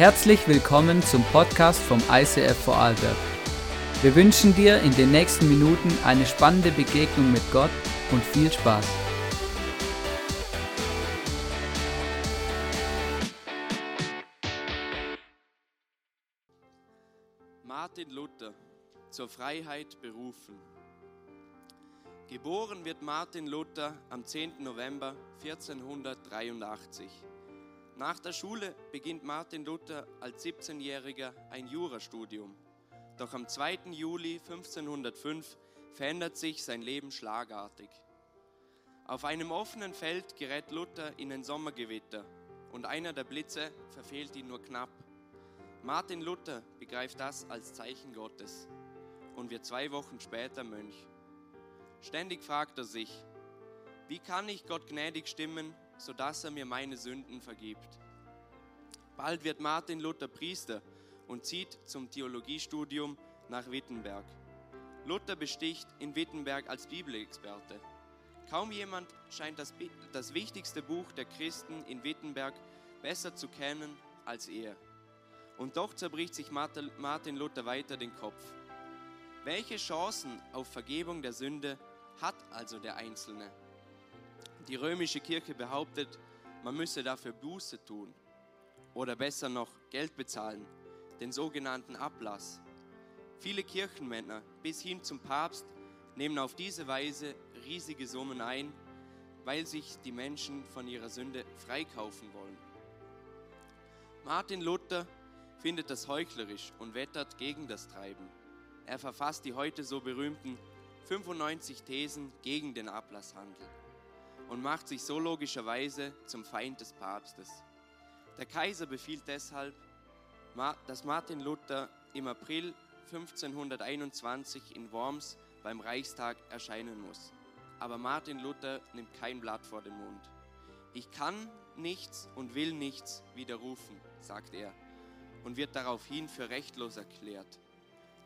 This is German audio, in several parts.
Herzlich willkommen zum Podcast vom ICF Vorarlberg. Wir wünschen dir in den nächsten Minuten eine spannende Begegnung mit Gott und viel Spaß. Martin Luther zur Freiheit berufen. Geboren wird Martin Luther am 10. November 1483. Nach der Schule beginnt Martin Luther als 17-Jähriger ein Jurastudium. Doch am 2. Juli 1505 verändert sich sein Leben schlagartig. Auf einem offenen Feld gerät Luther in ein Sommergewitter und einer der Blitze verfehlt ihn nur knapp. Martin Luther begreift das als Zeichen Gottes und wird zwei Wochen später Mönch. Ständig fragt er sich, wie kann ich Gott gnädig stimmen, sodass er mir meine Sünden vergibt. Bald wird Martin Luther Priester und zieht zum Theologiestudium nach Wittenberg. Luther besticht in Wittenberg als Bibelexperte. Kaum jemand scheint das, das wichtigste Buch der Christen in Wittenberg besser zu kennen als er. Und doch zerbricht sich Martin Luther weiter den Kopf. Welche Chancen auf Vergebung der Sünde hat also der Einzelne? Die römische Kirche behauptet, man müsse dafür Buße tun oder besser noch Geld bezahlen, den sogenannten Ablass. Viele Kirchenmänner bis hin zum Papst nehmen auf diese Weise riesige Summen ein, weil sich die Menschen von ihrer Sünde freikaufen wollen. Martin Luther findet das heuchlerisch und wettert gegen das Treiben. Er verfasst die heute so berühmten 95 Thesen gegen den Ablasshandel und macht sich so logischerweise zum Feind des Papstes. Der Kaiser befiehlt deshalb, dass Martin Luther im April 1521 in Worms beim Reichstag erscheinen muss. Aber Martin Luther nimmt kein Blatt vor den Mund. Ich kann nichts und will nichts widerrufen, sagt er, und wird daraufhin für rechtlos erklärt.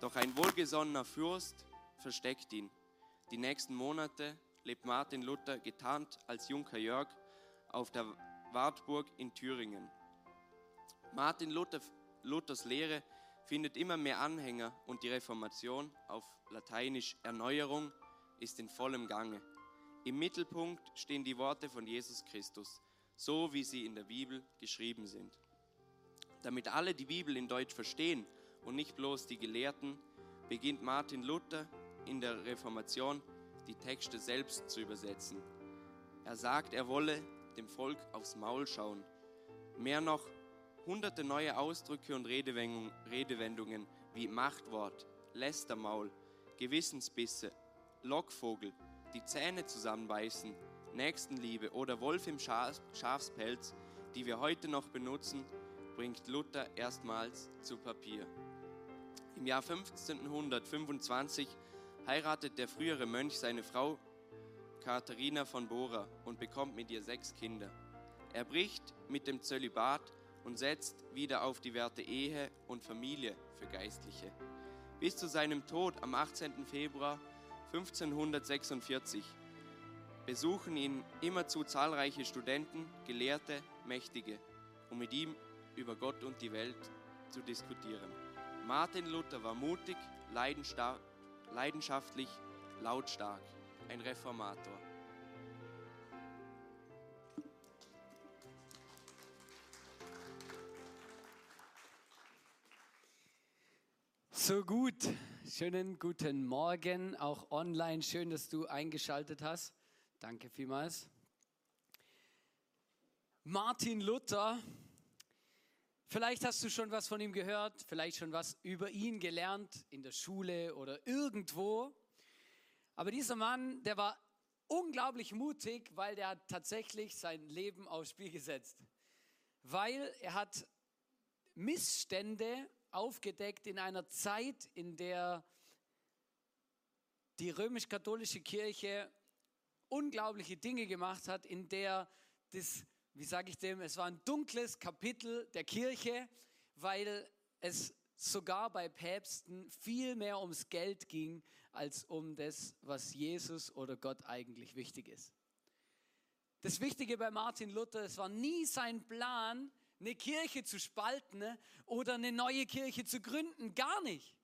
Doch ein wohlgesonnener Fürst versteckt ihn. Die nächsten Monate lebt Martin Luther getarnt als Junker Jörg auf der Wartburg in Thüringen. Martin Luther, Luthers Lehre findet immer mehr Anhänger und die Reformation auf Lateinisch Erneuerung ist in vollem Gange. Im Mittelpunkt stehen die Worte von Jesus Christus, so wie sie in der Bibel geschrieben sind. Damit alle die Bibel in Deutsch verstehen und nicht bloß die Gelehrten, beginnt Martin Luther in der Reformation die Texte selbst zu übersetzen. Er sagt, er wolle dem Volk aufs Maul schauen. Mehr noch, hunderte neue Ausdrücke und Redewendungen wie Machtwort, Lästermaul, Gewissensbisse, Lockvogel, die Zähne zusammenbeißen, Nächstenliebe oder Wolf im Schafspelz, die wir heute noch benutzen, bringt Luther erstmals zu Papier. Im Jahr 1525 heiratet der frühere Mönch seine Frau Katharina von Bora und bekommt mit ihr sechs Kinder. Er bricht mit dem Zölibat und setzt wieder auf die Werte Ehe und Familie für Geistliche. Bis zu seinem Tod am 18. Februar 1546 besuchen ihn immerzu zahlreiche Studenten, Gelehrte, Mächtige, um mit ihm über Gott und die Welt zu diskutieren. Martin Luther war mutig, leidenschaftlich leidenschaftlich, lautstark, ein Reformator. So gut, schönen guten Morgen, auch online. Schön, dass du eingeschaltet hast. Danke vielmals. Martin Luther Vielleicht hast du schon was von ihm gehört, vielleicht schon was über ihn gelernt in der Schule oder irgendwo. Aber dieser Mann, der war unglaublich mutig, weil der hat tatsächlich sein Leben aufs Spiel gesetzt. Weil er hat Missstände aufgedeckt in einer Zeit, in der die römisch-katholische Kirche unglaubliche Dinge gemacht hat, in der das wie sage ich dem, es war ein dunkles Kapitel der Kirche, weil es sogar bei Päpsten viel mehr ums Geld ging, als um das, was Jesus oder Gott eigentlich wichtig ist. Das Wichtige bei Martin Luther, es war nie sein Plan, eine Kirche zu spalten ne, oder eine neue Kirche zu gründen, gar nicht.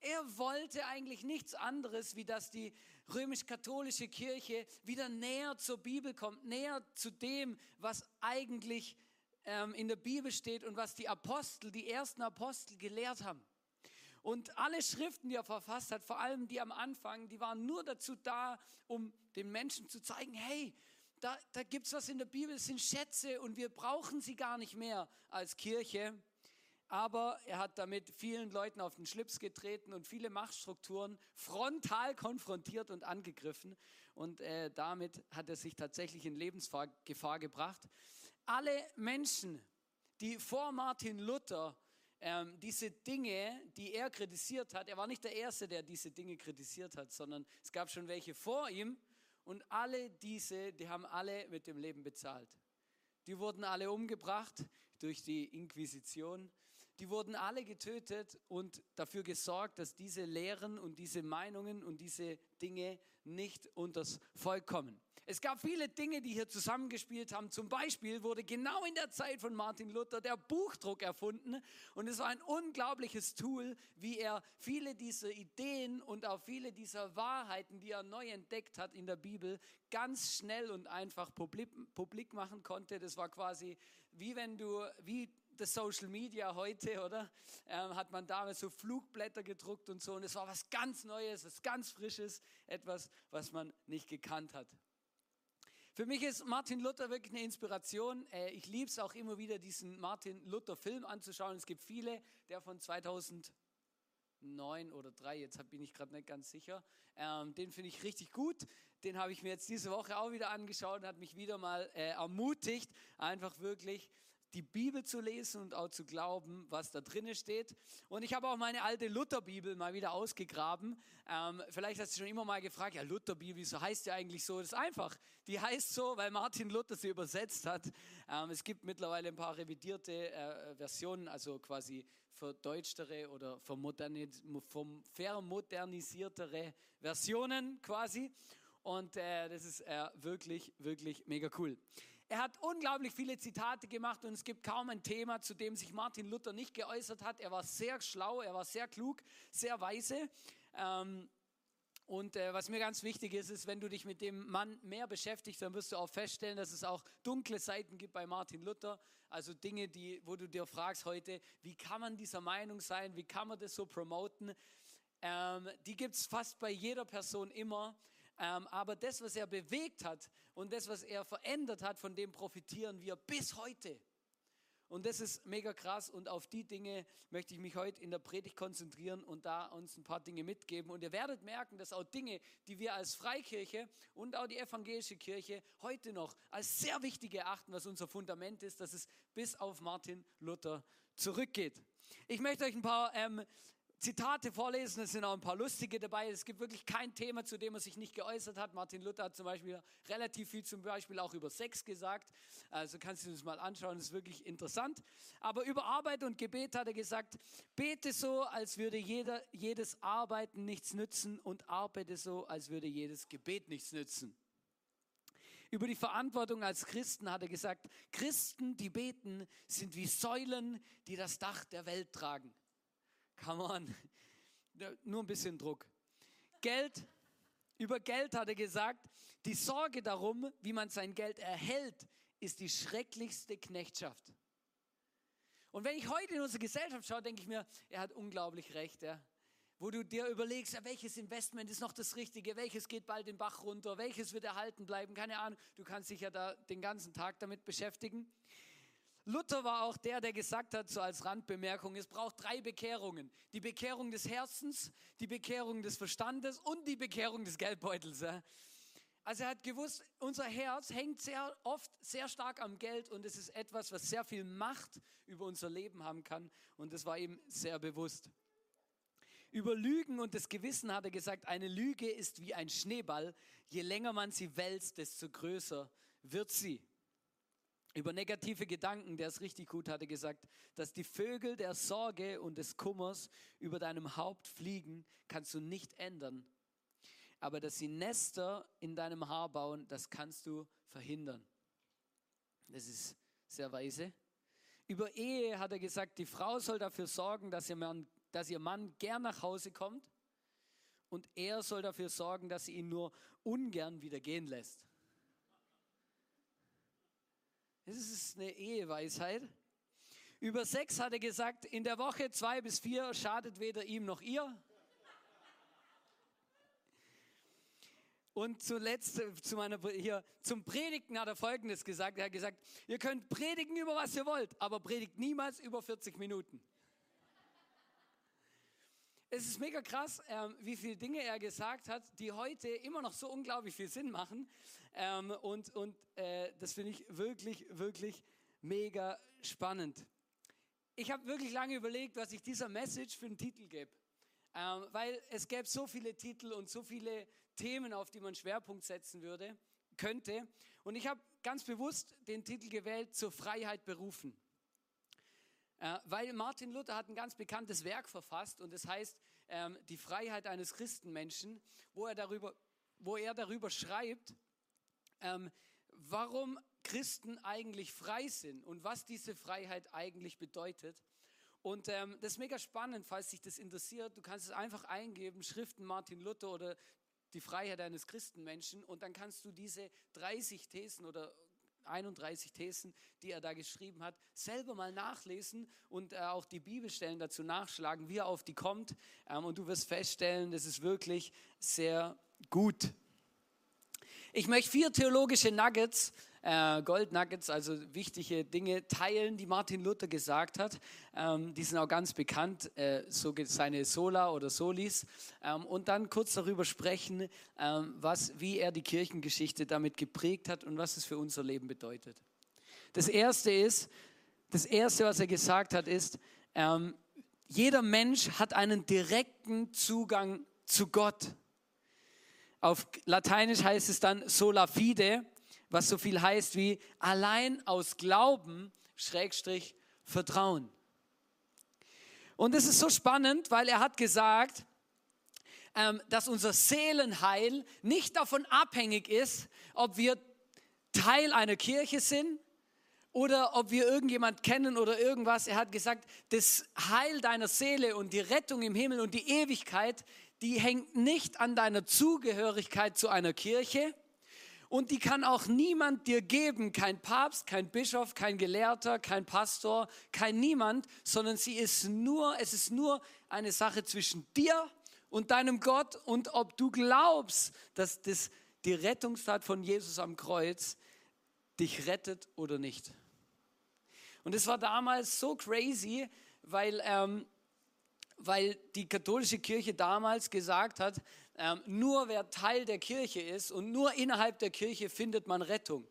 Er wollte eigentlich nichts anderes, wie dass die römisch-katholische Kirche wieder näher zur Bibel kommt, näher zu dem, was eigentlich ähm, in der Bibel steht und was die Apostel, die ersten Apostel gelehrt haben. Und alle Schriften, die er verfasst hat, vor allem die am Anfang, die waren nur dazu da, um den Menschen zu zeigen, hey, da, da gibt es was in der Bibel, es sind Schätze und wir brauchen sie gar nicht mehr als Kirche. Aber er hat damit vielen Leuten auf den Schlips getreten und viele Machtstrukturen frontal konfrontiert und angegriffen. Und äh, damit hat er sich tatsächlich in Lebensgefahr gebracht. Alle Menschen, die vor Martin Luther ähm, diese Dinge, die er kritisiert hat, er war nicht der Erste, der diese Dinge kritisiert hat, sondern es gab schon welche vor ihm und alle diese, die haben alle mit dem Leben bezahlt. Die wurden alle umgebracht durch die Inquisition. Die wurden alle getötet und dafür gesorgt, dass diese Lehren und diese Meinungen und diese Dinge nicht unters Volk kommen. Es gab viele Dinge, die hier zusammengespielt haben. Zum Beispiel wurde genau in der Zeit von Martin Luther der Buchdruck erfunden. Und es war ein unglaubliches Tool, wie er viele dieser Ideen und auch viele dieser Wahrheiten, die er neu entdeckt hat in der Bibel, ganz schnell und einfach publik, machen konnte. Das war quasi wie wenn du, wie das Social Media heute, oder? Ähm, hat man damals so Flugblätter gedruckt und so. Und es war was ganz Neues, was ganz Frisches, etwas, was man nicht gekannt hat. Für mich ist Martin Luther wirklich eine Inspiration. Äh, ich liebe es auch immer wieder, diesen Martin Luther Film anzuschauen. Es gibt viele, der von 2009 oder 3, jetzt bin ich gerade nicht ganz sicher. Ähm, den finde ich richtig gut. Den habe ich mir jetzt diese Woche auch wieder angeschaut und hat mich wieder mal äh, ermutigt, einfach wirklich die Bibel zu lesen und auch zu glauben, was da drinnen steht. Und ich habe auch meine alte Lutherbibel mal wieder ausgegraben. Ähm, vielleicht hast du schon immer mal gefragt, ja Lutherbibel, wieso heißt die eigentlich so? Das ist einfach. Die heißt so, weil Martin Luther sie übersetzt hat. Ähm, es gibt mittlerweile ein paar revidierte äh, Versionen, also quasi verdeutstere oder vermodernisiertere Versionen quasi. Und äh, das ist äh, wirklich, wirklich mega cool. Er hat unglaublich viele Zitate gemacht und es gibt kaum ein Thema, zu dem sich Martin Luther nicht geäußert hat. Er war sehr schlau, er war sehr klug, sehr weise. Ähm, und äh, was mir ganz wichtig ist, ist, wenn du dich mit dem Mann mehr beschäftigst, dann wirst du auch feststellen, dass es auch dunkle Seiten gibt bei Martin Luther. Also Dinge, die, wo du dir fragst heute, wie kann man dieser Meinung sein? Wie kann man das so promoten? Ähm, die gibt es fast bei jeder Person immer. Ähm, aber das, was er bewegt hat und das, was er verändert hat, von dem profitieren wir bis heute. Und das ist mega krass und auf die Dinge möchte ich mich heute in der Predigt konzentrieren und da uns ein paar Dinge mitgeben. Und ihr werdet merken, dass auch Dinge, die wir als Freikirche und auch die evangelische Kirche heute noch als sehr wichtig erachten, was unser Fundament ist, dass es bis auf Martin Luther zurückgeht. Ich möchte euch ein paar ähm, Zitate vorlesen, es sind auch ein paar lustige dabei. Es gibt wirklich kein Thema, zu dem er sich nicht geäußert hat. Martin Luther hat zum Beispiel relativ viel zum Beispiel auch über Sex gesagt. Also kannst du das mal anschauen, das ist wirklich interessant. Aber über Arbeit und Gebet hat er gesagt, bete so, als würde jeder, jedes Arbeiten nichts nützen und arbeite so, als würde jedes Gebet nichts nützen. Über die Verantwortung als Christen hat er gesagt, Christen, die beten, sind wie Säulen, die das Dach der Welt tragen. Come on. Nur ein bisschen Druck. Geld, über Geld hat er gesagt, die Sorge darum, wie man sein Geld erhält, ist die schrecklichste Knechtschaft. Und wenn ich heute in unsere Gesellschaft schaue, denke ich mir, er hat unglaublich recht. Ja? Wo du dir überlegst, welches Investment ist noch das Richtige, welches geht bald den Bach runter, welches wird erhalten bleiben, keine Ahnung. Du kannst dich ja da den ganzen Tag damit beschäftigen. Luther war auch der, der gesagt hat, so als Randbemerkung, es braucht drei Bekehrungen. Die Bekehrung des Herzens, die Bekehrung des Verstandes und die Bekehrung des Geldbeutels. Also er hat gewusst, unser Herz hängt sehr oft sehr stark am Geld und es ist etwas, was sehr viel Macht über unser Leben haben kann und das war ihm sehr bewusst. Über Lügen und das Gewissen hat er gesagt, eine Lüge ist wie ein Schneeball. Je länger man sie wälzt, desto größer wird sie. Über negative Gedanken, der es richtig gut hatte, gesagt, dass die Vögel der Sorge und des Kummers über deinem Haupt fliegen, kannst du nicht ändern. Aber dass sie Nester in deinem Haar bauen, das kannst du verhindern. Das ist sehr weise. Über Ehe hat er gesagt, die Frau soll dafür sorgen, dass ihr Mann, dass ihr Mann gern nach Hause kommt und er soll dafür sorgen, dass sie ihn nur ungern wieder gehen lässt. Das ist eine Eheweisheit. Über Sex hat er gesagt, in der Woche zwei bis vier schadet weder ihm noch ihr. Und zuletzt zu meiner, hier, zum Predigten hat er Folgendes gesagt. Er hat gesagt, ihr könnt predigen über was ihr wollt, aber predigt niemals über 40 Minuten. Es ist mega krass, ähm, wie viele Dinge er gesagt hat, die heute immer noch so unglaublich viel Sinn machen. Ähm, und und äh, das finde ich wirklich, wirklich mega spannend. Ich habe wirklich lange überlegt, was ich dieser Message für einen Titel gebe. Ähm, weil es gäbe so viele Titel und so viele Themen, auf die man Schwerpunkt setzen würde, könnte. Und ich habe ganz bewusst den Titel gewählt, zur Freiheit berufen. Äh, weil Martin Luther hat ein ganz bekanntes Werk verfasst und das heißt ähm, Die Freiheit eines Christenmenschen, wo er darüber, wo er darüber schreibt, ähm, warum Christen eigentlich frei sind und was diese Freiheit eigentlich bedeutet. Und ähm, das ist mega spannend, falls dich das interessiert. Du kannst es einfach eingeben, Schriften Martin Luther oder die Freiheit eines Christenmenschen und dann kannst du diese 30 Thesen oder 31 Thesen, die er da geschrieben hat, selber mal nachlesen und äh, auch die Bibelstellen dazu nachschlagen, wie er auf die kommt. Ähm, und du wirst feststellen, das ist wirklich sehr gut. Ich möchte vier theologische Nuggets äh, Gold Nuggets, also wichtige Dinge teilen, die Martin Luther gesagt hat. Ähm, die sind auch ganz bekannt, äh, so seine Sola oder Solis. Ähm, und dann kurz darüber sprechen, ähm, was, wie er die Kirchengeschichte damit geprägt hat und was es für unser Leben bedeutet. Das erste ist, das erste, was er gesagt hat, ist, ähm, jeder Mensch hat einen direkten Zugang zu Gott. Auf Lateinisch heißt es dann sola fide was so viel heißt wie allein aus Glauben, Schrägstrich, Vertrauen. Und es ist so spannend, weil er hat gesagt, ähm, dass unser Seelenheil nicht davon abhängig ist, ob wir Teil einer Kirche sind oder ob wir irgendjemand kennen oder irgendwas. Er hat gesagt, das Heil deiner Seele und die Rettung im Himmel und die Ewigkeit, die hängt nicht an deiner Zugehörigkeit zu einer Kirche, und die kann auch niemand dir geben, kein Papst, kein Bischof, kein Gelehrter, kein Pastor, kein niemand, sondern sie ist nur, es ist nur eine Sache zwischen dir und deinem Gott und ob du glaubst, dass das die Rettungstat von Jesus am Kreuz dich rettet oder nicht. Und es war damals so crazy, weil, ähm, weil die katholische Kirche damals gesagt hat, ähm, nur wer Teil der Kirche ist und nur innerhalb der Kirche findet man Rettung.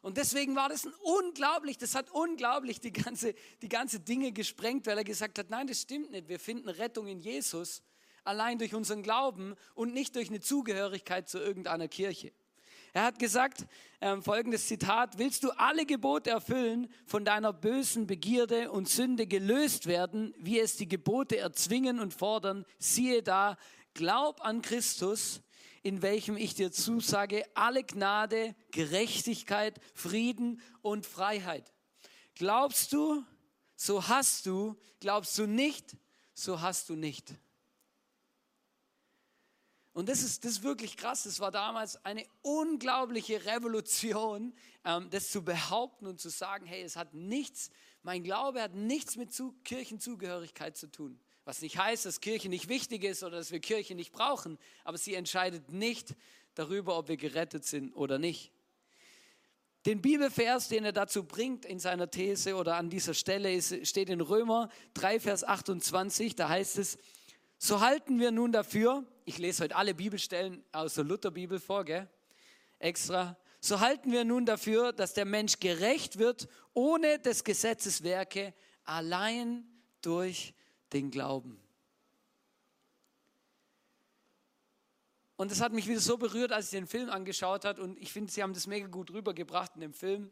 Und deswegen war das ein unglaublich, das hat unglaublich die ganze, die ganze Dinge gesprengt, weil er gesagt hat, nein, das stimmt nicht. Wir finden Rettung in Jesus allein durch unseren Glauben und nicht durch eine Zugehörigkeit zu irgendeiner Kirche. Er hat gesagt, äh, folgendes Zitat, willst du alle Gebote erfüllen, von deiner bösen Begierde und Sünde gelöst werden, wie es die Gebote erzwingen und fordern, siehe da, Glaub an Christus, in welchem ich dir zusage, alle Gnade, Gerechtigkeit, Frieden und Freiheit. Glaubst du, so hast du. Glaubst du nicht, so hast du nicht. Und das ist, das ist wirklich krass. Das war damals eine unglaubliche Revolution, ähm, das zu behaupten und zu sagen, hey, es hat nichts, mein Glaube hat nichts mit zu, Kirchenzugehörigkeit zu tun. Was nicht heißt, dass Kirche nicht wichtig ist oder dass wir Kirche nicht brauchen, aber sie entscheidet nicht darüber, ob wir gerettet sind oder nicht. Den Bibelvers, den er dazu bringt in seiner These oder an dieser Stelle, ist, steht in Römer 3, Vers 28. Da heißt es, so halten wir nun dafür, ich lese heute alle Bibelstellen aus der Lutherbibel vor, gell? extra, so halten wir nun dafür, dass der Mensch gerecht wird ohne des Gesetzes Werke, allein durch den Glauben. Und das hat mich wieder so berührt, als ich den Film angeschaut habe. Und ich finde, sie haben das mega gut rübergebracht in dem Film,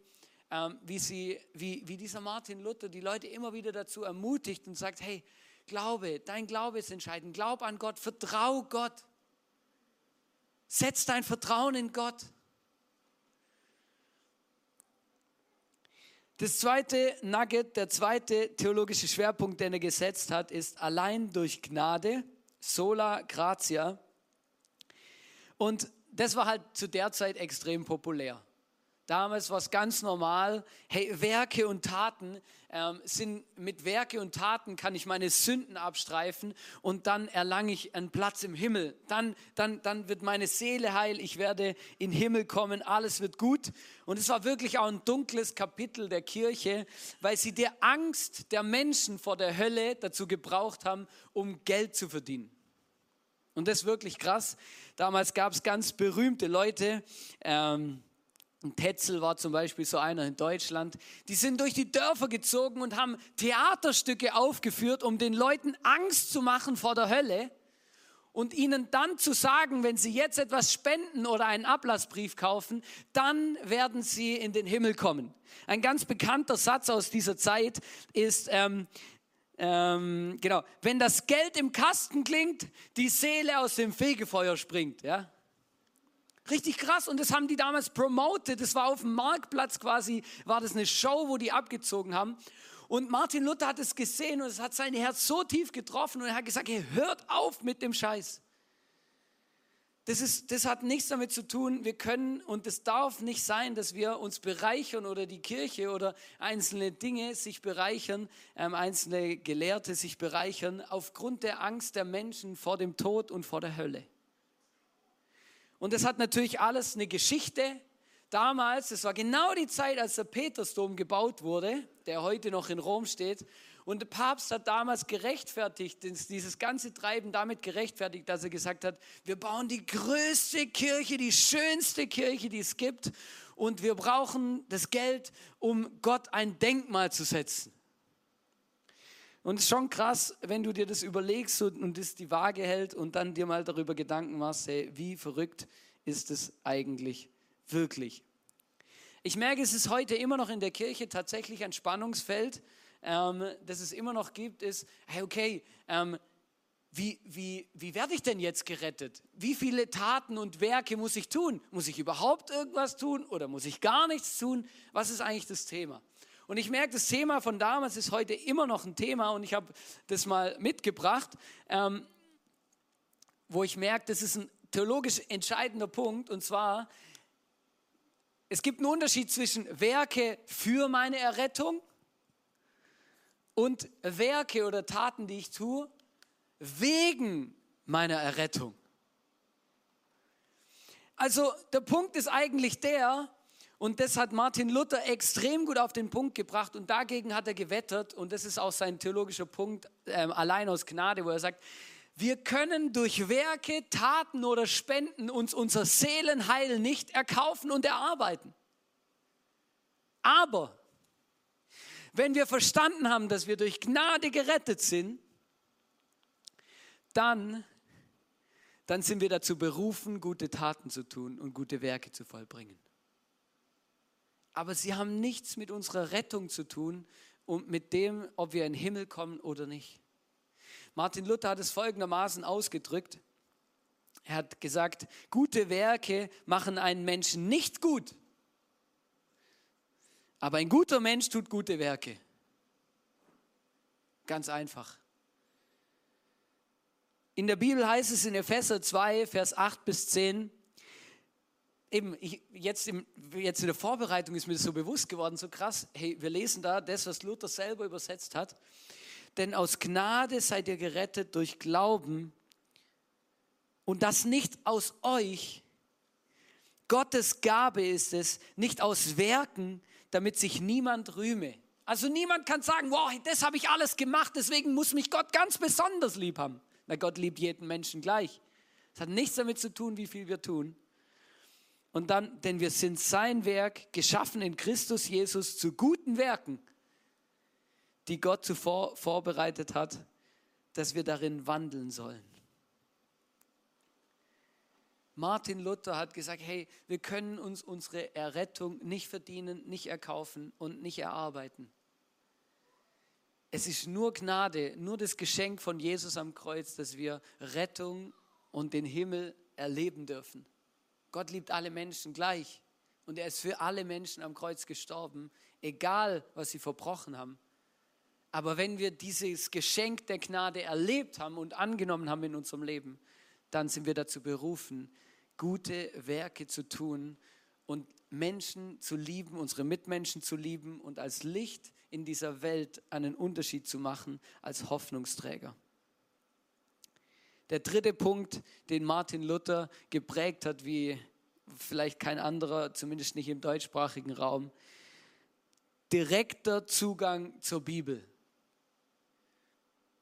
ähm, wie, sie, wie, wie dieser Martin Luther die Leute immer wieder dazu ermutigt und sagt, hey, Glaube, dein Glaube ist entscheidend. Glaub an Gott, vertrau Gott. Setz dein Vertrauen in Gott. Das zweite Nugget, der zweite theologische Schwerpunkt, den er gesetzt hat, ist allein durch Gnade, sola gratia. Und das war halt zu der Zeit extrem populär. Damals war es ganz normal, hey, Werke und Taten ähm, sind, mit Werke und Taten kann ich meine Sünden abstreifen und dann erlange ich einen Platz im Himmel. Dann, dann, dann wird meine Seele heil, ich werde in den Himmel kommen, alles wird gut. Und es war wirklich auch ein dunkles Kapitel der Kirche, weil sie der Angst der Menschen vor der Hölle dazu gebraucht haben, um Geld zu verdienen. Und das ist wirklich krass. Damals gab es ganz berühmte Leute, ähm, Tetzel war zum Beispiel so einer in Deutschland. Die sind durch die Dörfer gezogen und haben Theaterstücke aufgeführt, um den Leuten Angst zu machen vor der Hölle und ihnen dann zu sagen, wenn sie jetzt etwas spenden oder einen Ablassbrief kaufen, dann werden sie in den Himmel kommen. Ein ganz bekannter Satz aus dieser Zeit ist, ähm, ähm, genau, wenn das Geld im Kasten klingt, die Seele aus dem Fegefeuer springt. Ja? Richtig krass und das haben die damals promoted. Das war auf dem Marktplatz quasi, war das eine Show, wo die abgezogen haben. Und Martin Luther hat es gesehen und es hat sein Herz so tief getroffen und er hat gesagt, hey, hört auf mit dem Scheiß. Das, ist, das hat nichts damit zu tun, wir können und es darf nicht sein, dass wir uns bereichern oder die Kirche oder einzelne Dinge sich bereichern, ähm, einzelne Gelehrte sich bereichern aufgrund der Angst der Menschen vor dem Tod und vor der Hölle. Und das hat natürlich alles eine Geschichte. Damals, das war genau die Zeit, als der Petersdom gebaut wurde, der heute noch in Rom steht. Und der Papst hat damals gerechtfertigt, dieses ganze Treiben damit gerechtfertigt, dass er gesagt hat, wir bauen die größte Kirche, die schönste Kirche, die es gibt. Und wir brauchen das Geld, um Gott ein Denkmal zu setzen. Und es ist schon krass, wenn du dir das überlegst und das die Waage hält und dann dir mal darüber Gedanken machst, hey, wie verrückt ist es eigentlich wirklich? Ich merke, es ist heute immer noch in der Kirche tatsächlich ein Spannungsfeld, ähm, das es immer noch gibt, ist, hey, okay, ähm, wie, wie, wie werde ich denn jetzt gerettet? Wie viele Taten und Werke muss ich tun? Muss ich überhaupt irgendwas tun oder muss ich gar nichts tun? Was ist eigentlich das Thema? Und ich merke, das Thema von damals ist heute immer noch ein Thema und ich habe das mal mitgebracht, ähm, wo ich merke, das ist ein theologisch entscheidender Punkt und zwar, es gibt einen Unterschied zwischen Werke für meine Errettung und Werke oder Taten, die ich tue, wegen meiner Errettung. Also der Punkt ist eigentlich der, und das hat Martin Luther extrem gut auf den Punkt gebracht und dagegen hat er gewettert und das ist auch sein theologischer Punkt, äh, allein aus Gnade, wo er sagt, wir können durch Werke, Taten oder Spenden uns unser Seelenheil nicht erkaufen und erarbeiten. Aber wenn wir verstanden haben, dass wir durch Gnade gerettet sind, dann, dann sind wir dazu berufen, gute Taten zu tun und gute Werke zu vollbringen aber sie haben nichts mit unserer Rettung zu tun und mit dem, ob wir in den Himmel kommen oder nicht. Martin Luther hat es folgendermaßen ausgedrückt. Er hat gesagt, gute Werke machen einen Menschen nicht gut, aber ein guter Mensch tut gute Werke. Ganz einfach. In der Bibel heißt es in Epheser 2, Vers 8 bis 10, eben, ich, jetzt, im, jetzt in der Vorbereitung ist mir das so bewusst geworden, so krass, hey, wir lesen da das, was Luther selber übersetzt hat. Denn aus Gnade seid ihr gerettet durch Glauben und das nicht aus euch. Gottes Gabe ist es, nicht aus Werken, damit sich niemand rühme. Also niemand kann sagen, wow, das habe ich alles gemacht, deswegen muss mich Gott ganz besonders lieb haben. Weil Gott liebt jeden Menschen gleich. Es hat nichts damit zu tun, wie viel wir tun, und dann, denn wir sind sein Werk, geschaffen in Christus Jesus zu guten Werken, die Gott zuvor vorbereitet hat, dass wir darin wandeln sollen. Martin Luther hat gesagt, hey, wir können uns unsere Errettung nicht verdienen, nicht erkaufen und nicht erarbeiten. Es ist nur Gnade, nur das Geschenk von Jesus am Kreuz, dass wir Rettung und den Himmel erleben dürfen. Gott liebt alle Menschen gleich. Und er ist für alle Menschen am Kreuz gestorben, egal was sie verbrochen haben. Aber wenn wir dieses Geschenk der Gnade erlebt haben und angenommen haben in unserem Leben, dann sind wir dazu berufen, gute Werke zu tun und Menschen zu lieben, unsere Mitmenschen zu lieben und als Licht in dieser Welt einen Unterschied zu machen, als Hoffnungsträger. Der dritte Punkt, den Martin Luther geprägt hat, wie vielleicht kein anderer, zumindest nicht im deutschsprachigen Raum, direkter Zugang zur Bibel.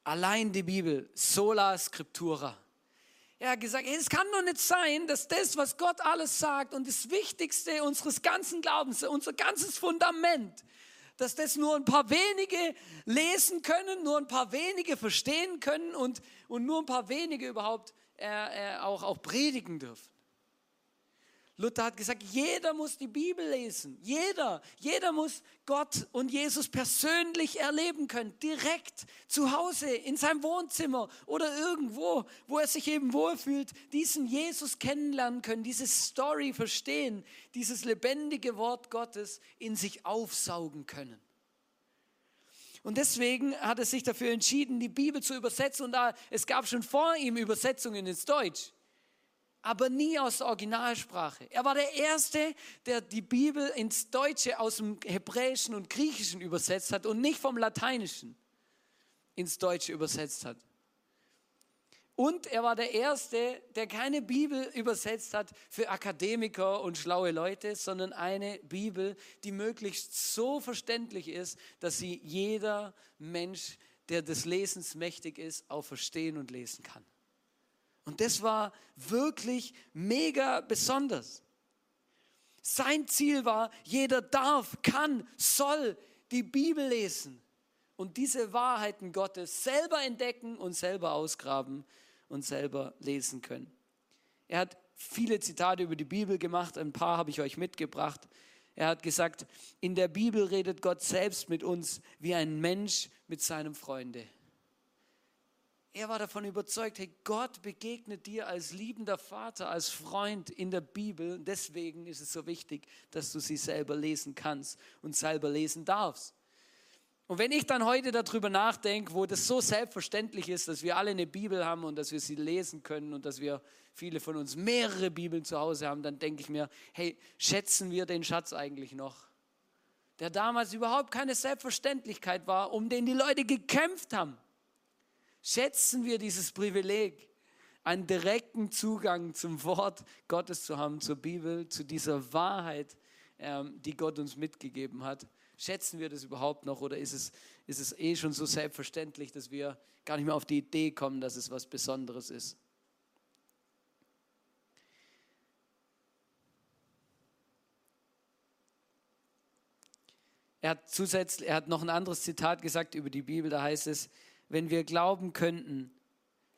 Allein die Bibel, sola scriptura. Er hat gesagt, es kann doch nicht sein, dass das, was Gott alles sagt und das Wichtigste unseres ganzen Glaubens, unser ganzes Fundament, dass das nur ein paar wenige lesen können, nur ein paar wenige verstehen können und, und nur ein paar wenige überhaupt äh, äh, auch, auch predigen dürfen. Luther hat gesagt, jeder muss die Bibel lesen. Jeder. Jeder muss Gott und Jesus persönlich erleben können. Direkt zu Hause, in seinem Wohnzimmer oder irgendwo, wo er sich eben wohlfühlt, diesen Jesus kennenlernen können, diese Story verstehen, dieses lebendige Wort Gottes in sich aufsaugen können. Und deswegen hat er sich dafür entschieden, die Bibel zu übersetzen. Und da, es gab schon vor ihm Übersetzungen ins Deutsch aber nie aus der Originalsprache. Er war der Erste, der die Bibel ins Deutsche aus dem Hebräischen und Griechischen übersetzt hat und nicht vom Lateinischen ins Deutsche übersetzt hat. Und er war der Erste, der keine Bibel übersetzt hat für Akademiker und schlaue Leute, sondern eine Bibel, die möglichst so verständlich ist, dass sie jeder Mensch, der des Lesens mächtig ist, auch verstehen und lesen kann. Und das war wirklich mega besonders. Sein Ziel war, jeder darf, kann, soll die Bibel lesen und diese Wahrheiten Gottes selber entdecken und selber ausgraben und selber lesen können. Er hat viele Zitate über die Bibel gemacht, ein paar habe ich euch mitgebracht. Er hat gesagt, in der Bibel redet Gott selbst mit uns wie ein Mensch mit seinem Freunde. Er war davon überzeugt, hey, Gott begegnet dir als liebender Vater, als Freund in der Bibel. Deswegen ist es so wichtig, dass du sie selber lesen kannst und selber lesen darfst. Und wenn ich dann heute darüber nachdenke, wo das so selbstverständlich ist, dass wir alle eine Bibel haben und dass wir sie lesen können und dass wir viele von uns mehrere Bibeln zu Hause haben, dann denke ich mir, hey, schätzen wir den Schatz eigentlich noch? Der damals überhaupt keine Selbstverständlichkeit war, um den die Leute gekämpft haben. Schätzen wir dieses Privileg, einen direkten Zugang zum Wort Gottes zu haben, zur Bibel, zu dieser Wahrheit, ähm, die Gott uns mitgegeben hat. Schätzen wir das überhaupt noch oder ist es, ist es eh schon so selbstverständlich, dass wir gar nicht mehr auf die Idee kommen, dass es was Besonderes ist? Er hat zusätzlich, er hat noch ein anderes Zitat gesagt über die Bibel, da heißt es, wenn wir glauben könnten,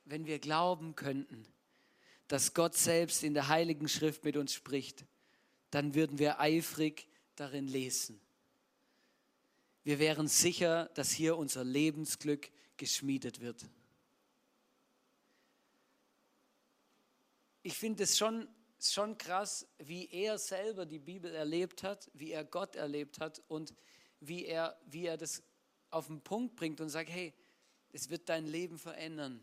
wenn wir glauben könnten, dass Gott selbst in der Heiligen Schrift mit uns spricht, dann würden wir eifrig darin lesen. Wir wären sicher, dass hier unser Lebensglück geschmiedet wird. Ich finde es schon, schon krass, wie er selber die Bibel erlebt hat, wie er Gott erlebt hat und wie er, wie er das auf den Punkt bringt und sagt, hey, es wird dein Leben verändern,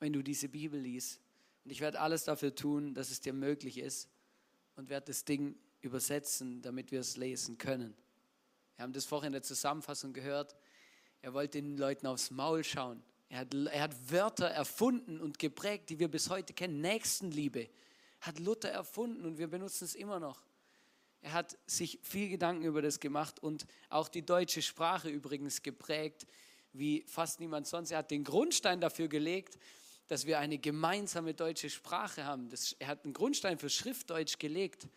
wenn du diese Bibel liest. Und ich werde alles dafür tun, dass es dir möglich ist und werde das Ding übersetzen, damit wir es lesen können. Wir haben das vorhin in der Zusammenfassung gehört. Er wollte den Leuten aufs Maul schauen. Er hat, er hat Wörter erfunden und geprägt, die wir bis heute kennen. Nächstenliebe hat Luther erfunden und wir benutzen es immer noch. Er hat sich viel Gedanken über das gemacht und auch die deutsche Sprache übrigens geprägt wie fast niemand sonst. Er hat den Grundstein dafür gelegt, dass wir eine gemeinsame deutsche Sprache haben. Das, er hat einen Grundstein für Schriftdeutsch gelegt.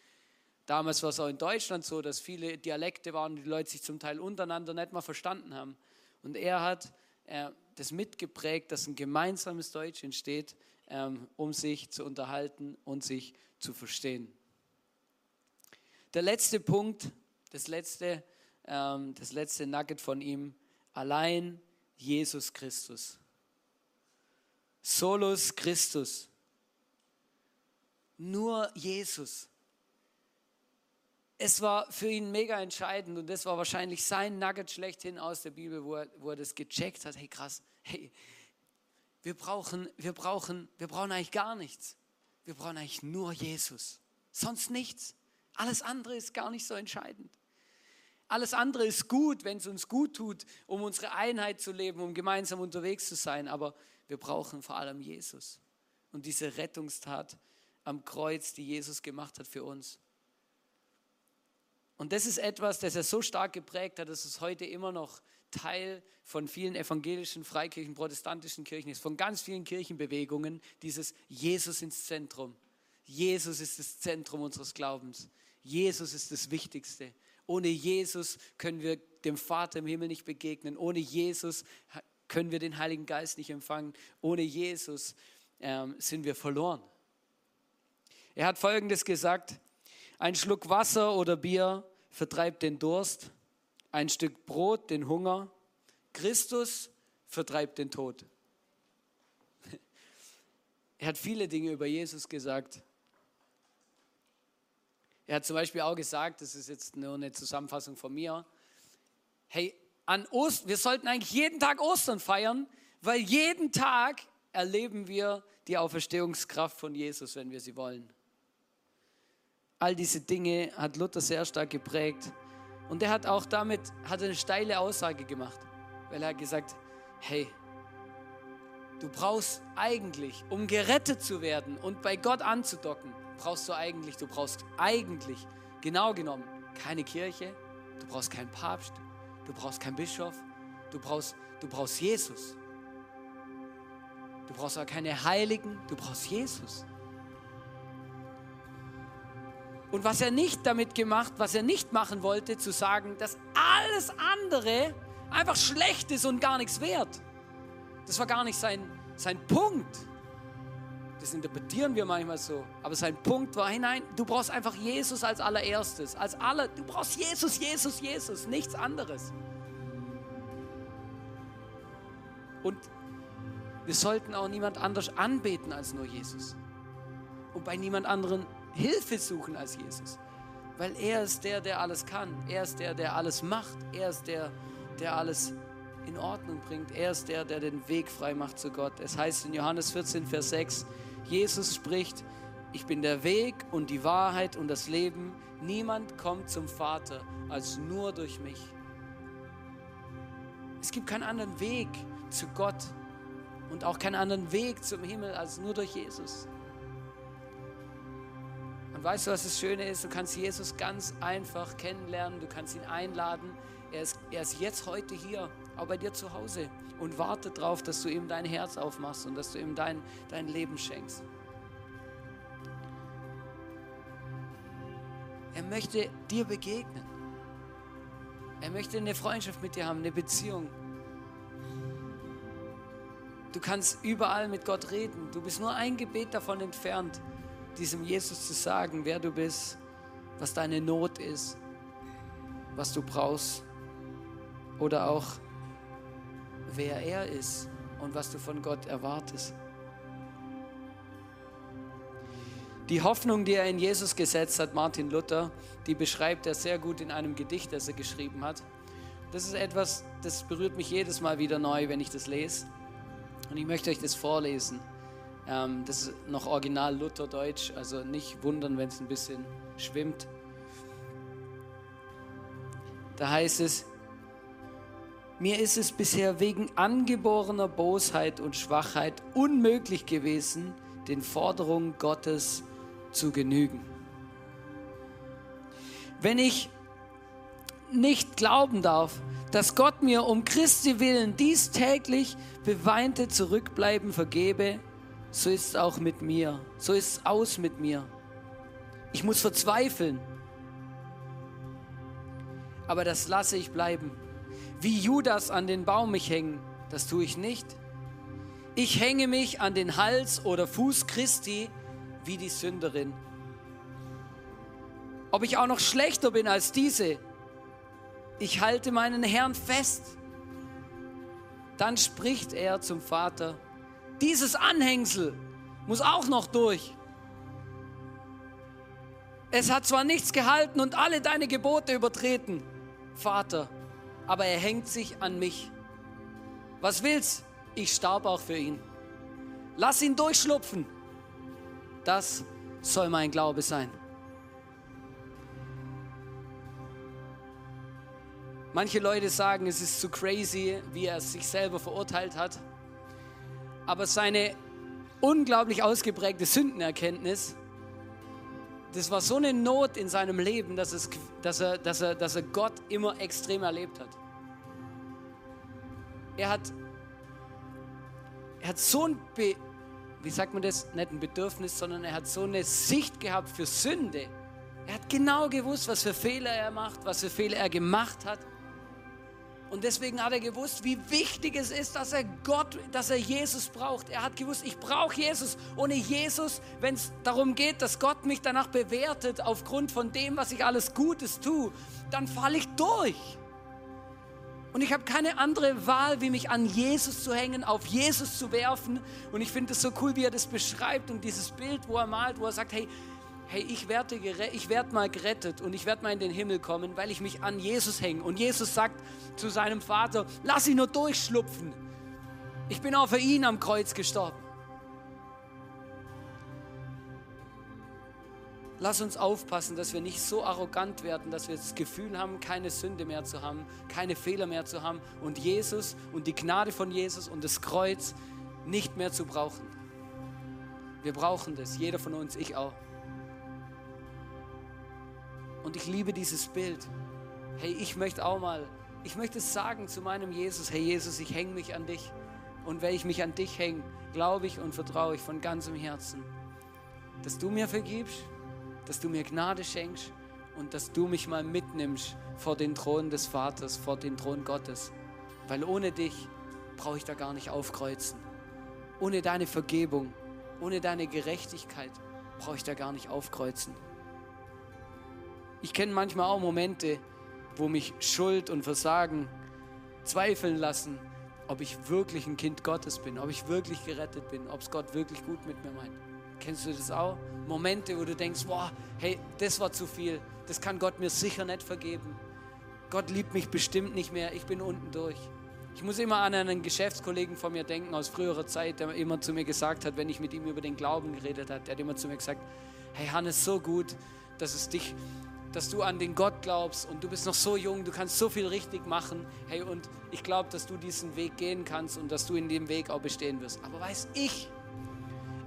Damals war es auch in Deutschland so, dass viele Dialekte waren, die Leute sich zum Teil untereinander nicht mal verstanden haben. Und er hat äh, das mitgeprägt, dass ein gemeinsames Deutsch entsteht, ähm, um sich zu unterhalten und sich zu verstehen. Der letzte Punkt, das letzte, ähm, das letzte Nugget von ihm, allein Jesus Christus. Solus Christus. Nur Jesus. es war für ihn mega entscheidend und das war wahrscheinlich sein Nugget schlechthin aus der Bibel, wo er, wo er das gecheckt hat. Hey, krass, hey, wir brauchen, wir, brauchen, wir brauchen eigentlich gar nichts. Wir brauchen eigentlich nur Jesus. Sonst nichts. Alles andere ist gar nicht so entscheidend. Alles andere ist gut, wenn es uns gut tut, um unsere Einheit zu leben, um gemeinsam unterwegs zu sein. Aber wir brauchen vor allem Jesus und diese Rettungstat am Kreuz, die Jesus gemacht hat für uns. Und das ist etwas, das er so stark geprägt hat, dass es heute immer noch Teil von vielen evangelischen, Freikirchen, protestantischen Kirchen ist, von ganz vielen Kirchenbewegungen, dieses Jesus ins Zentrum. Jesus ist das Zentrum unseres Glaubens. Jesus ist das Wichtigste. Ohne Jesus können wir dem Vater im Himmel nicht begegnen. Ohne Jesus können wir den Heiligen Geist nicht empfangen. Ohne Jesus ähm, sind wir verloren. Er hat Folgendes gesagt, ein Schluck Wasser oder Bier vertreibt den Durst, ein Stück Brot den Hunger, Christus vertreibt den Tod. Er hat viele Dinge über Jesus gesagt. Er hat zum Beispiel auch gesagt, das ist jetzt nur eine Zusammenfassung von mir, hey, an Ost, wir sollten eigentlich jeden Tag Ostern feiern, weil jeden Tag erleben wir die Auferstehungskraft von Jesus, wenn wir sie wollen. All diese Dinge hat Luther sehr stark geprägt. Und er hat auch damit hat eine steile Aussage gemacht, weil er hat gesagt, hey, du brauchst eigentlich, um gerettet zu werden und bei Gott anzudocken, brauchst du eigentlich, du brauchst eigentlich, genau genommen, keine Kirche, du brauchst keinen Papst, du brauchst keinen Bischof, du brauchst, du brauchst Jesus. Du brauchst auch keine Heiligen, du brauchst Jesus. Und was er nicht damit gemacht, was er nicht machen wollte, zu sagen, dass alles andere einfach schlecht ist und gar nichts wert. Das war gar nicht sein, sein Punkt. Das interpretieren wir manchmal so. Aber sein Punkt war hinein, du brauchst einfach Jesus als allererstes. Als aller, du brauchst Jesus, Jesus, Jesus, nichts anderes. Und wir sollten auch niemand anders anbeten als nur Jesus. Und bei niemand anderen Hilfe suchen als Jesus. Weil er ist der, der alles kann. Er ist der, der alles macht. Er ist der, der alles in Ordnung bringt. Er ist der, der den Weg frei macht zu Gott. Es heißt in Johannes 14, Vers 6, Jesus spricht, ich bin der Weg und die Wahrheit und das Leben. Niemand kommt zum Vater als nur durch mich. Es gibt keinen anderen Weg zu Gott und auch keinen anderen Weg zum Himmel als nur durch Jesus. Und weißt du, was das Schöne ist? Du kannst Jesus ganz einfach kennenlernen, du kannst ihn einladen. Er ist, er ist jetzt heute hier, auch bei dir zu Hause und wartet darauf, dass du ihm dein Herz aufmachst und dass du ihm dein, dein Leben schenkst. Er möchte dir begegnen. Er möchte eine Freundschaft mit dir haben, eine Beziehung. Du kannst überall mit Gott reden. Du bist nur ein Gebet davon entfernt, diesem Jesus zu sagen, wer du bist, was deine Not ist, was du brauchst oder auch wer er ist und was du von Gott erwartest. Die Hoffnung, die er in Jesus gesetzt hat, Martin Luther, die beschreibt er sehr gut in einem Gedicht, das er geschrieben hat. Das ist etwas, das berührt mich jedes Mal wieder neu, wenn ich das lese. Und ich möchte euch das vorlesen. Ähm, das ist noch original Lutherdeutsch, also nicht wundern, wenn es ein bisschen schwimmt. Da heißt es, mir ist es bisher wegen angeborener Bosheit und Schwachheit unmöglich gewesen, den Forderungen Gottes zu genügen. Wenn ich nicht glauben darf, dass Gott mir um Christi willen dies täglich beweinte Zurückbleiben vergebe, so ist es auch mit mir. So ist es aus mit mir. Ich muss verzweifeln. Aber das lasse ich bleiben. Wie Judas an den Baum mich hängen, das tue ich nicht. Ich hänge mich an den Hals oder Fuß Christi wie die Sünderin. Ob ich auch noch schlechter bin als diese, ich halte meinen Herrn fest. Dann spricht er zum Vater, dieses Anhängsel muss auch noch durch. Es hat zwar nichts gehalten und alle deine Gebote übertreten, Vater, aber er hängt sich an mich. Was willst? Ich starb auch für ihn. Lass ihn durchschlupfen. Das soll mein Glaube sein. Manche Leute sagen, es ist zu crazy, wie er sich selber verurteilt hat. Aber seine unglaublich ausgeprägte Sündenerkenntnis, das war so eine Not in seinem Leben, dass, es, dass, er, dass, er, dass er Gott immer extrem erlebt hat. Er hat, er hat so ein, Be, wie sagt man das, nicht ein Bedürfnis, sondern er hat so eine Sicht gehabt für Sünde. Er hat genau gewusst, was für Fehler er macht, was für Fehler er gemacht hat. Und deswegen hat er gewusst, wie wichtig es ist, dass er Gott, dass er Jesus braucht. Er hat gewusst, ich brauche Jesus. Ohne Jesus, wenn es darum geht, dass Gott mich danach bewertet aufgrund von dem, was ich alles Gutes tue, dann falle ich durch. Und ich habe keine andere Wahl, wie mich an Jesus zu hängen, auf Jesus zu werfen. Und ich finde es so cool, wie er das beschreibt und dieses Bild, wo er malt, wo er sagt, hey, hey, ich werde, ich werde mal gerettet und ich werde mal in den Himmel kommen, weil ich mich an Jesus hänge. Und Jesus sagt zu seinem Vater, lass ihn nur durchschlupfen. Ich bin auch für ihn am Kreuz gestorben. Lass uns aufpassen, dass wir nicht so arrogant werden, dass wir das Gefühl haben, keine Sünde mehr zu haben, keine Fehler mehr zu haben und Jesus und die Gnade von Jesus und das Kreuz nicht mehr zu brauchen. Wir brauchen das, jeder von uns, ich auch. Und ich liebe dieses Bild. Hey, ich möchte auch mal, ich möchte sagen zu meinem Jesus, hey Jesus, ich hänge mich an dich. Und wenn ich mich an dich hänge, glaube ich und vertraue ich von ganzem Herzen, dass du mir vergibst, dass du mir Gnade schenkst und dass du mich mal mitnimmst vor den Thron des Vaters, vor den Thron Gottes. Weil ohne dich brauche ich da gar nicht aufkreuzen. Ohne deine Vergebung, ohne deine Gerechtigkeit brauche ich da gar nicht aufkreuzen. Ich kenne manchmal auch Momente, wo mich Schuld und Versagen zweifeln lassen, ob ich wirklich ein Kind Gottes bin, ob ich wirklich gerettet bin, ob es Gott wirklich gut mit mir meint. Kennst du das auch? Momente, wo du denkst, boah, hey, das war zu viel, das kann Gott mir sicher nicht vergeben. Gott liebt mich bestimmt nicht mehr, ich bin unten durch. Ich muss immer an einen Geschäftskollegen von mir denken aus früherer Zeit, der immer zu mir gesagt hat, wenn ich mit ihm über den Glauben geredet habe, der hat immer zu mir gesagt, hey Hannes, so gut, dass es dich dass du an den Gott glaubst und du bist noch so jung, du kannst so viel richtig machen. Hey, und ich glaube, dass du diesen Weg gehen kannst und dass du in dem Weg auch bestehen wirst. Aber weiß ich,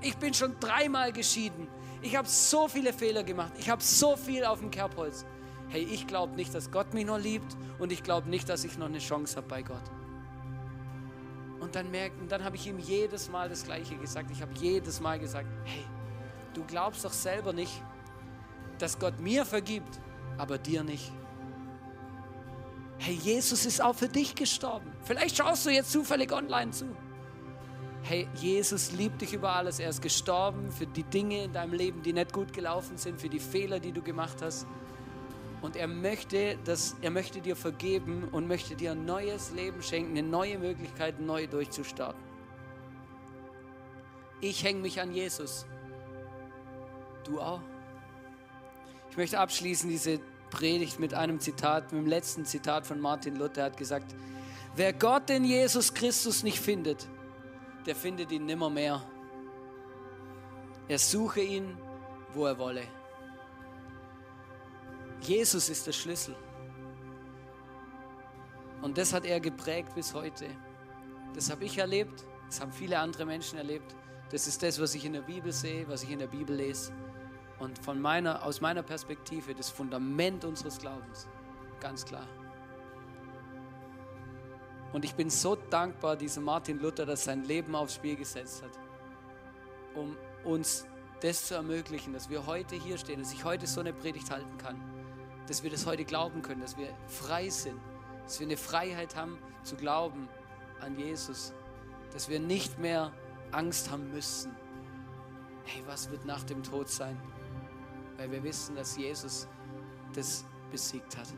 ich bin schon dreimal geschieden. Ich habe so viele Fehler gemacht. Ich habe so viel auf dem Kerbholz. Hey, ich glaube nicht, dass Gott mich noch liebt und ich glaube nicht, dass ich noch eine Chance habe bei Gott. Und dann merken, dann habe ich ihm jedes Mal das Gleiche gesagt. Ich habe jedes Mal gesagt, hey, du glaubst doch selber nicht, dass Gott mir vergibt, aber dir nicht. Hey, Jesus ist auch für dich gestorben. Vielleicht schaust du jetzt zufällig online zu. Hey, Jesus liebt dich über alles. Er ist gestorben für die Dinge in deinem Leben, die nicht gut gelaufen sind, für die Fehler, die du gemacht hast. Und er möchte, dass, er möchte dir vergeben und möchte dir ein neues Leben schenken, eine neue Möglichkeit, neu durchzustarten. Ich hänge mich an Jesus. Du auch? Ich möchte abschließen diese Predigt mit einem Zitat, mit dem letzten Zitat von Martin Luther. Er hat gesagt, wer Gott in Jesus Christus nicht findet, der findet ihn nimmer mehr. Er suche ihn, wo er wolle. Jesus ist der Schlüssel. Und das hat er geprägt bis heute. Das habe ich erlebt, das haben viele andere Menschen erlebt. Das ist das, was ich in der Bibel sehe, was ich in der Bibel lese und von meiner, aus meiner Perspektive das Fundament unseres Glaubens. Ganz klar. Und ich bin so dankbar diesem Martin Luther, dass sein Leben aufs Spiel gesetzt hat, um uns das zu ermöglichen, dass wir heute hier stehen, dass ich heute so eine Predigt halten kann, dass wir das heute glauben können, dass wir frei sind, dass wir eine Freiheit haben zu glauben an Jesus, dass wir nicht mehr Angst haben müssen. Hey, was wird nach dem Tod sein? Weil wir wissen, dass Jesus das besiegt hat.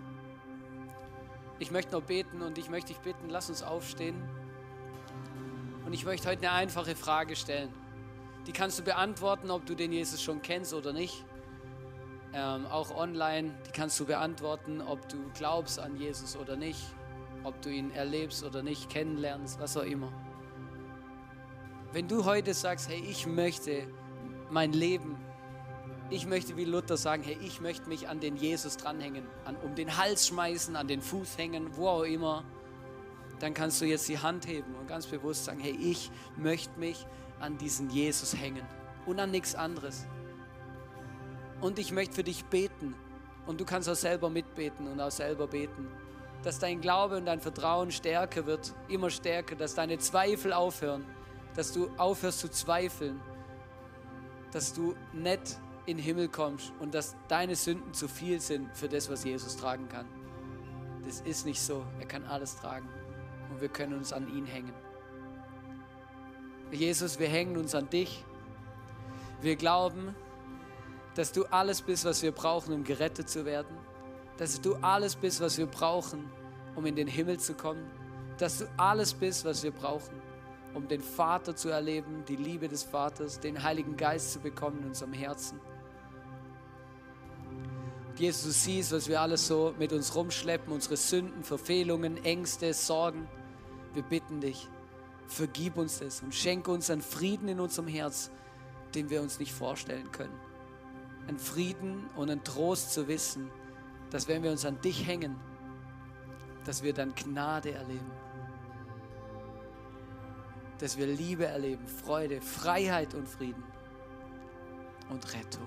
Ich möchte noch beten und ich möchte dich bitten, lass uns aufstehen. Und ich möchte heute eine einfache Frage stellen. Die kannst du beantworten, ob du den Jesus schon kennst oder nicht. ähm, auch online. Die kannst du beantworten, ob du glaubst an Jesus oder nicht, ob du ihn erlebst oder nicht, kennenlernst, was auch immer. Wenn du heute sagst, hey, ich möchte mein Leben, ich möchte wie Luther sagen, hey, ich möchte mich an den Jesus dranhängen, an, um den Hals schmeißen, an den Fuß hängen, wo auch immer, dann kannst du jetzt die Hand heben und ganz bewusst sagen, hey, ich möchte mich an diesen Jesus hängen und an nichts anderes. Und ich möchte für dich beten. Und du kannst auch selber mitbeten und auch selber beten. Dass dein Glaube und dein Vertrauen stärker wird, immer stärker, dass deine Zweifel aufhören, dass du aufhörst zu zweifeln, dass du nicht in den Himmel kommst und dass deine Sünden zu viel sind für das, was Jesus tragen kann. Das ist nicht so. Er kann alles tragen und wir können uns an ihn hängen. Jesus, wir hängen uns an dich. Wir glauben, dass du alles bist, was wir brauchen, um gerettet zu werden. Dass du alles bist, was wir brauchen, um in den Himmel zu kommen. Dass du alles bist, was wir brauchen, um den Vater zu erleben, die Liebe des Vaters, den Heiligen Geist zu bekommen in unserem Herzen. Jesus, du siehst, was wir alles so mit uns rumschleppen, unsere Sünden, Verfehlungen, Ängste, Sorgen. Wir bitten dich, vergib uns das und schenke uns einen Frieden in unserem Herz, den wir uns nicht vorstellen können. Ein Frieden und ein Trost zu wissen, dass wenn wir uns an dich hängen, dass wir dann Gnade erleben. Dass wir Liebe erleben, Freude, Freiheit und Frieden und Rettung.